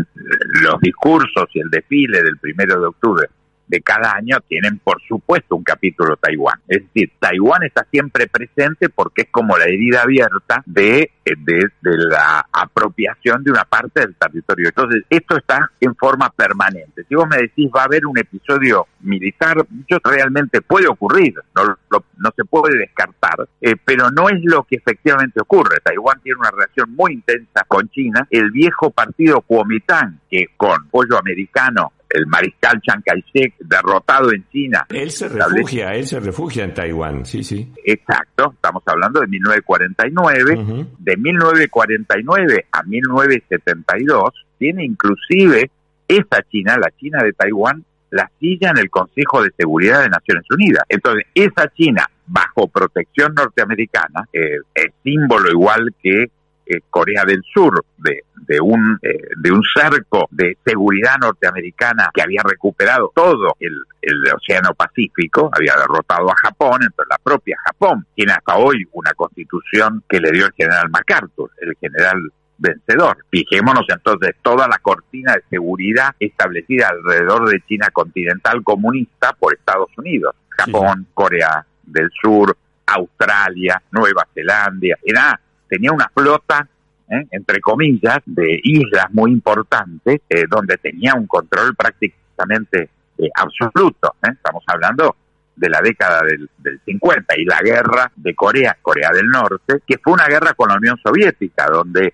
los discursos y el desfile del primero de octubre de cada año tienen, por supuesto, un capítulo Taiwán. Es decir, Taiwán está siempre presente porque es como la herida abierta de, de, la apropiación de una parte del territorio. Entonces, esto está en forma permanente. Si vos me decís va a haber un episodio militar, yo realmente puede ocurrir, no, no se puede descartar, eh, pero no es lo que efectivamente ocurre. Taiwán tiene una relación muy intensa con China. El viejo partido Kuomintang, que con pollo americano el mariscal Chiang Kai-shek derrotado en China. Él se refugia, él se refugia en Taiwán, sí, sí. Exacto, estamos hablando de 1949. De 1949 a 1972 tiene inclusive esa China, la China de Taiwán, la silla en el Consejo de Seguridad de Naciones Unidas. Entonces, esa China bajo protección norteamericana, eh, es símbolo igual que eh, Corea del Sur, de, de, un, eh, de un cerco de seguridad norteamericana que había recuperado todo el, el Océano Pacífico, había derrotado a Japón, entonces la propia Japón tiene hasta hoy una constitución que le dio el general MacArthur, el general vencedor. Fijémonos entonces toda la cortina de seguridad establecida alrededor de China continental comunista por Estados Unidos, Japón, Corea del Sur, Australia, Nueva Zelanda, era tenía una flota, ¿eh? entre comillas, de islas muy importantes, eh, donde tenía un control prácticamente eh, absoluto. Estamos hablando de la década del, del 50 y la guerra de Corea, Corea del Norte, que fue una guerra con la Unión Soviética, donde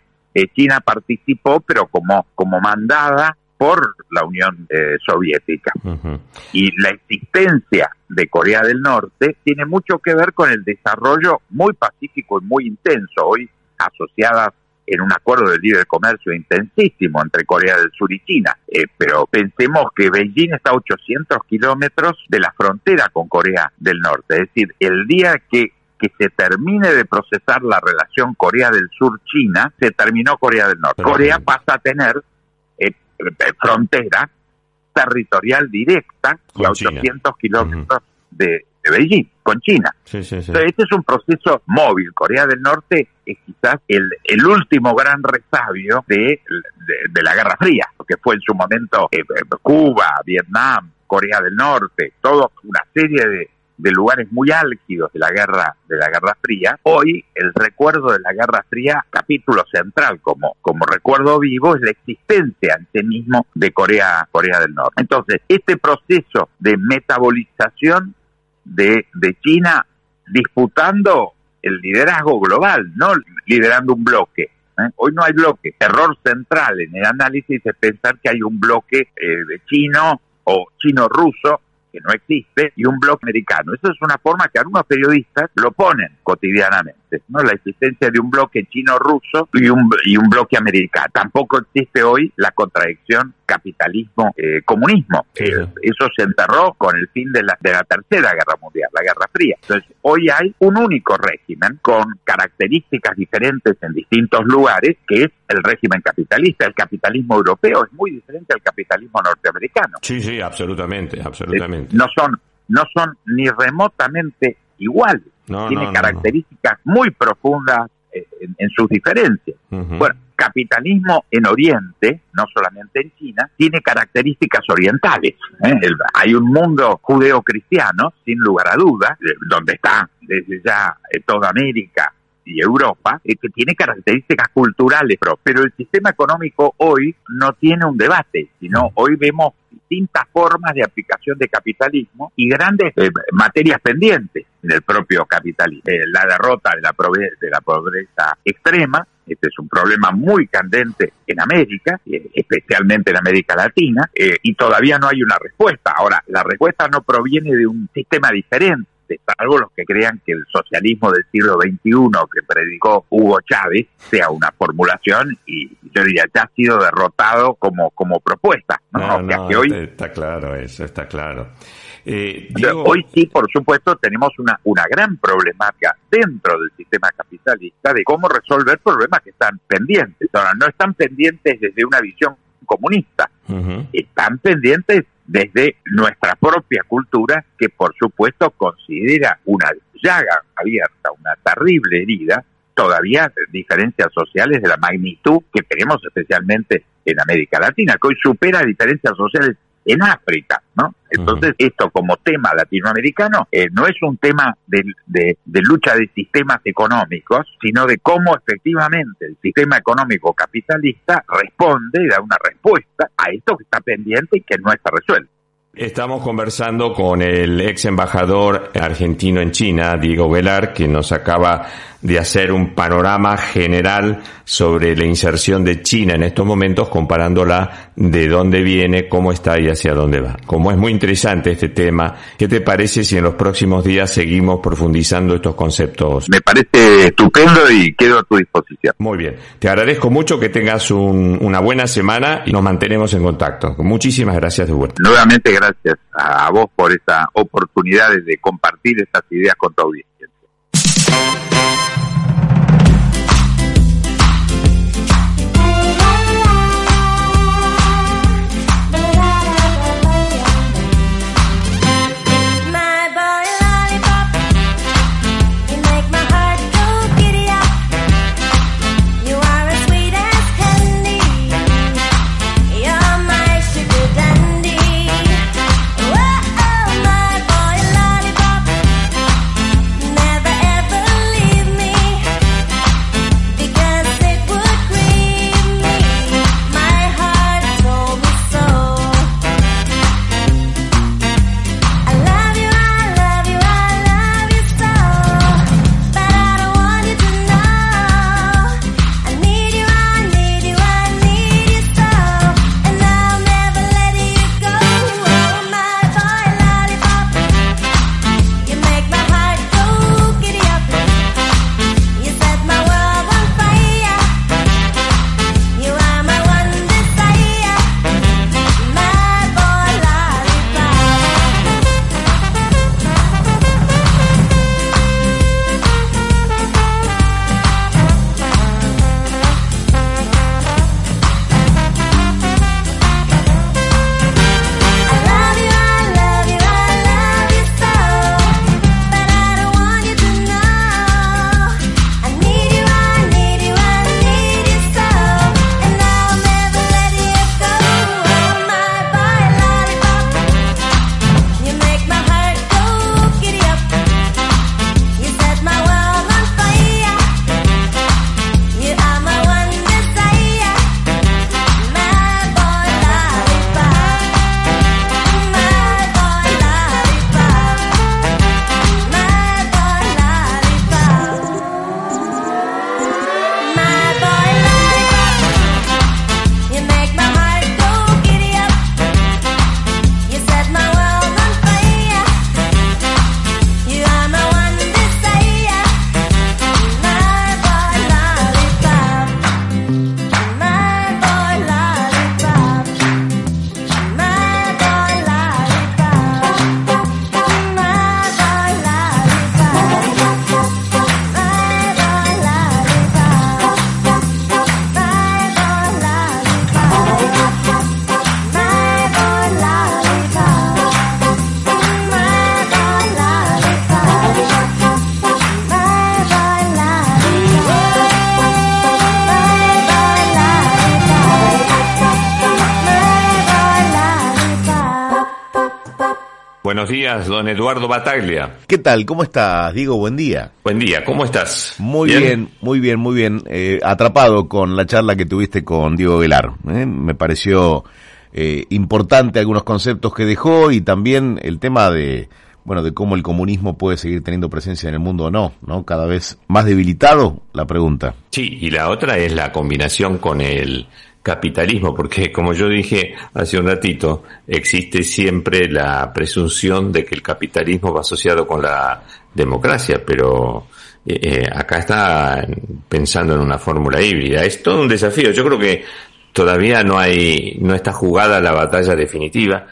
China participó, pero como, como mandada por la Unión Soviética. Y la existencia de Corea del Norte tiene mucho que ver con el desarrollo muy pacífico y muy intenso, hoy asociadas en un acuerdo de libre comercio intensísimo entre Corea del Sur y China. Eh, pero pensemos que Beijing está a 800 kilómetros de la frontera con Corea del Norte. Es decir, el día que, que se termine de procesar la relación Corea del Sur-China, se terminó Corea del Norte. Corea pasa a tener eh, eh, frontera territorial directa a 800 kilómetros de, Beijing, con China. este es un proceso móvil. Corea del Norte es quizás el, el último gran resabio de, de, la Guerra Fría, que fue en su momento eh, Cuba, Vietnam, Corea del Norte, toda una serie de, de lugares muy álgidos de la guerra de la Guerra Fría, hoy el recuerdo de la Guerra Fría, capítulo central como, como recuerdo vivo, es la existencia en mismo de Corea, Corea del Norte. Entonces, este proceso de metabolización de, de China disputando el liderazgo global, no liderando un bloque. ¿eh? Hoy no hay bloque. Error central en el análisis es pensar que hay un bloque eh, de chino o chino-ruso que no existe, y un bloque americano. Eso es una forma que algunos periodistas lo ponen cotidianamente, ¿no? La existencia de un bloque chino-ruso y un, y un bloque americano. Tampoco existe hoy la contradicción capitalismo-comunismo. Eh, eso se enterró con el fin de la, de la Tercera Guerra Mundial, la Guerra Fría. Entonces, hoy hay un único régimen con características diferentes en distintos lugares, que es el régimen capitalista. El capitalismo europeo es muy diferente al capitalismo norteamericano. Sí, sí, absolutamente, absolutamente. No son no son ni remotamente iguales. Tiene características muy profundas eh, en, sus diferencias. Bueno, capitalismo en Oriente, no solamente en China, tiene características orientales. ¿eh? hay un mundo judeo-cristiano, sin lugar a dudas, donde está desde ya eh, toda América y Europa, que tiene características culturales, pero el sistema económico hoy no tiene un debate, sino hoy vemos distintas formas de aplicación de capitalismo y grandes eh, materias pendientes en el propio capitalismo. Eh, la derrota de la, de la pobreza extrema, este es un problema muy candente en América, eh, especialmente en América Latina, y todavía no hay una respuesta. Ahora, la respuesta no proviene de un sistema diferente salvo los que crean que el socialismo del siglo XXI que predicó Hugo Chávez sea una formulación y yo diría ya ha sido derrotado como, como propuesta. No, que hoy, está claro eso, está claro. Eh, hoy sí, por supuesto, tenemos una, una gran problemática dentro del sistema capitalista de cómo resolver problemas que están pendientes. Ahora, no están pendientes desde una visión comunista, están pendientes desde nuestra propia cultura, que por supuesto considera una llaga abierta, una terrible herida, todavía diferencias sociales de la magnitud que tenemos especialmente en América Latina, que hoy supera diferencias sociales en África, ¿no? Entonces, esto como tema latinoamericano eh, no es un tema de, de, lucha de sistemas económicos, sino de cómo efectivamente el sistema económico capitalista responde y da una respuesta a esto que está pendiente y que no está resuelto. Estamos conversando con el ex embajador argentino en China, Diego Velar, que nos acaba de hacer un panorama general sobre la inserción de China en estos momentos, comparándola de dónde viene, cómo está y hacia dónde va. Como es muy interesante este tema, ¿qué te parece si en los próximos días seguimos profundizando estos conceptos? Me parece estupendo y quedo a tu disposición. Muy bien. Te agradezco mucho que tengas una buena semana y nos mantenemos en contacto. Muchísimas gracias de vuelta. Nuevamente gracias a vos por esta oportunidad de compartir estas ideas con tu audiencia. Días, don Eduardo Bataglia. ¿Qué tal? ¿Cómo estás, Diego? Buen día. Buen día, ¿cómo estás? Muy bien, muy bien, muy bien. Eh, atrapado con la charla que tuviste con Diego Velar. ¿eh? Me pareció eh, importante algunos conceptos que dejó y también el tema de bueno, de cómo el comunismo puede seguir teniendo presencia en el mundo o no, ¿no? Cada vez más debilitado, la pregunta. Sí, y la otra es la combinación con el capitalismo, porque como yo dije hace un ratito, existe siempre la presunción de que el capitalismo va asociado con la democracia, pero eh, eh, acá está pensando en una fórmula híbrida. Es todo un desafío. Yo creo que todavía no hay, no está jugada la batalla definitiva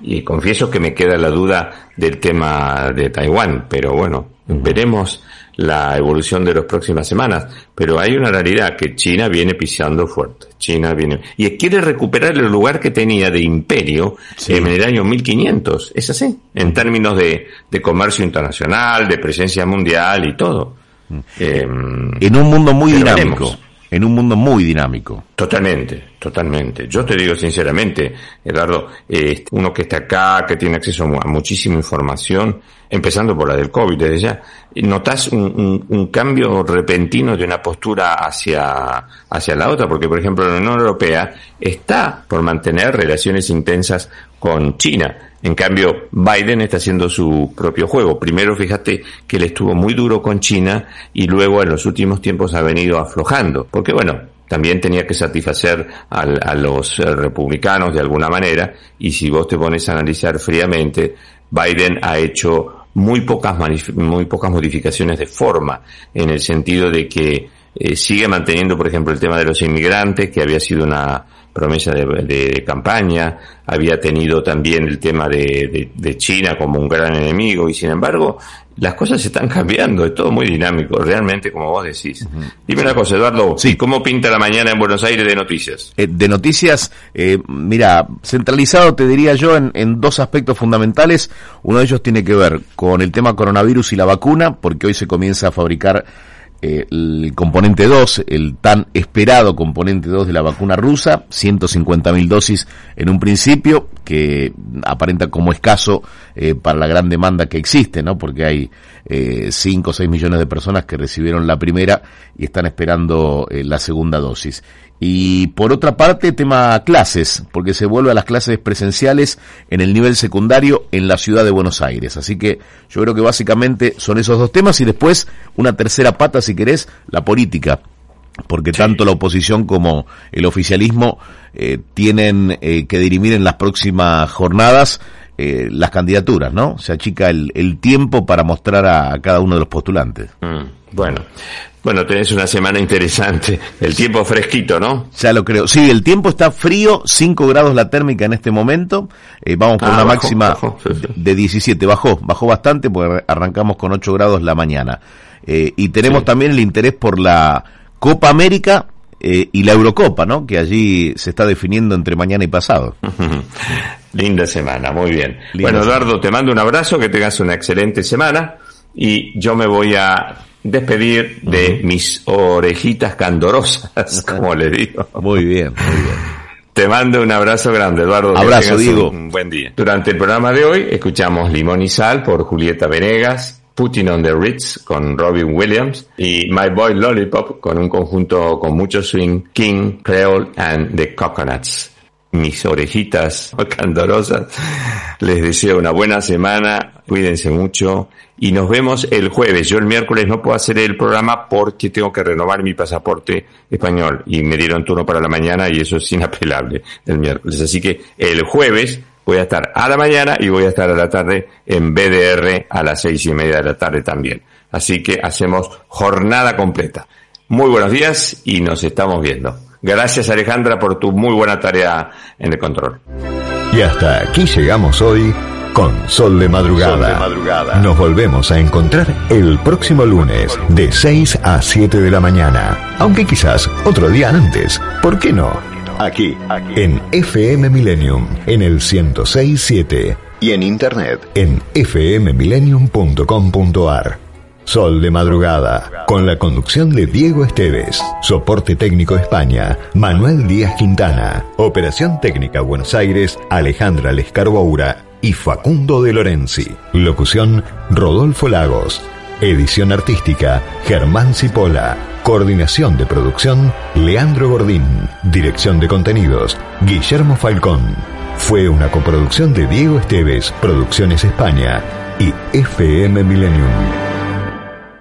y confieso que me queda la duda del tema de Taiwán, pero bueno, veremos la evolución de las próximas semanas. Pero hay una realidad que China viene pisando fuerte. China viene y quiere recuperar el lugar que tenía de imperio en el año 1500. Es así, en términos de, de comercio internacional, de presencia mundial y todo. Em, en un mundo muy dinámico en un mundo muy dinámico. Totalmente, totalmente. Yo te digo sinceramente, Eduardo, eh, uno que está acá, que tiene acceso a muchísima información, empezando por la del COVID desde ya, notas un, un, cambio repentino de una postura hacia, hacia la otra, porque por ejemplo la Unión Europea está por mantener relaciones intensas con China. En cambio, Biden está haciendo su propio juego. Primero, fíjate que él estuvo muy duro con China y luego en los últimos tiempos ha venido aflojando. Porque bueno, también tenía que satisfacer a los republicanos de alguna manera y si vos te pones a analizar fríamente, Biden ha hecho muy pocas, muy pocas modificaciones de forma, en el sentido de que eh, sigue manteniendo, por ejemplo, el tema de los inmigrantes, que había sido una promesa de, campaña, había tenido también el tema de, China como un gran enemigo, y sin embargo, las cosas están cambiando, es todo muy dinámico, realmente, como vos decís. Dime una cosa, Eduardo, sí. ¿cómo pinta la mañana en Buenos Aires de noticias? Eh, de noticias, eh, mira, centralizado te diría yo en, en dos aspectos fundamentales. Uno de ellos tiene que ver con el tema coronavirus y la vacuna, porque hoy se comienza a fabricar el componente 2, el tan esperado componente 2 de la vacuna rusa, 150.000 dosis en un principio, que aparenta como escaso eh, para la gran demanda que existe, ¿no? Porque hay 5 o 6 millones de personas que recibieron la primera y están esperando eh, la segunda dosis. Y por otra parte, tema clases, porque se vuelve a las clases presenciales en el nivel secundario en la ciudad de Buenos Aires. Así que yo creo que básicamente son esos dos temas y después una tercera pata, si querés, la política. Porque tanto la oposición como el oficialismo eh, tienen eh, que dirimir en las próximas jornadas eh, las candidaturas, ¿no? Se achica el, el tiempo para mostrar a, cada uno de los postulantes. Mm, bueno, bueno, tenés una semana interesante. El tiempo fresquito, ¿no? Ya lo creo. Sí, el tiempo está frío, 5 grados la térmica en este momento. Eh, vamos por ah, una máxima de 17. Bajó, bajó bastante porque arrancamos con 8 grados la mañana. Eh, y tenemos también el interés por la Copa América eh, y la Eurocopa, ¿no? Que allí se está definiendo entre mañana y pasado. Linda semana, muy bien. bueno, Eduardo, te mando un abrazo, que tengas una excelente semana y yo me voy a despedir de mis orejitas candorosas, como le digo. Muy bien, muy bien. Te mando un abrazo grande, Eduardo. Abrazo, digo. Un buen día. Durante el programa de hoy escuchamos Limón y Sal por Julieta Venegas, Putting on the Ritz con Robin Williams y My Boy Lollipop con un conjunto con mucho swing, King, Creole and the Coconuts. Mis orejitas candorosas. Les deseo una buena semana, cuídense mucho y nos vemos el jueves. Yo el miércoles no puedo hacer el programa porque tengo que renovar mi pasaporte español y me dieron turno para la mañana y eso es inapelable el miércoles. Así que el jueves voy a estar a la mañana y voy a estar a la tarde en BDR a las seis y media de la tarde también. Así que hacemos jornada completa. Muy buenos días y nos estamos viendo. Gracias Alejandra por tu muy buena tarea en el control. Y hasta aquí llegamos hoy con Sol de Madrugada. madrugada. Nos volvemos a encontrar el próximo lunes de 6 a 7 de la mañana. Aunque quizás otro día antes. ¿Por qué no? Aquí, aquí. en FM Millennium, en el 1067. Y en internet, en fmmillennium.com.ar. Sol de Madrugada, con la conducción de Diego Esteves, soporte técnico España, Manuel Díaz Quintana, operación técnica Buenos Aires, Alejandra Lescarboura y Facundo de Lorenzi. Locución Rodolfo Lagos. Edición artística Germán Cipolla. Coordinación de producción Leandro Gordín. Dirección de contenidos Guillermo Falcón. Fue una coproducción de Diego Esteves, Producciones España y FM Millennium.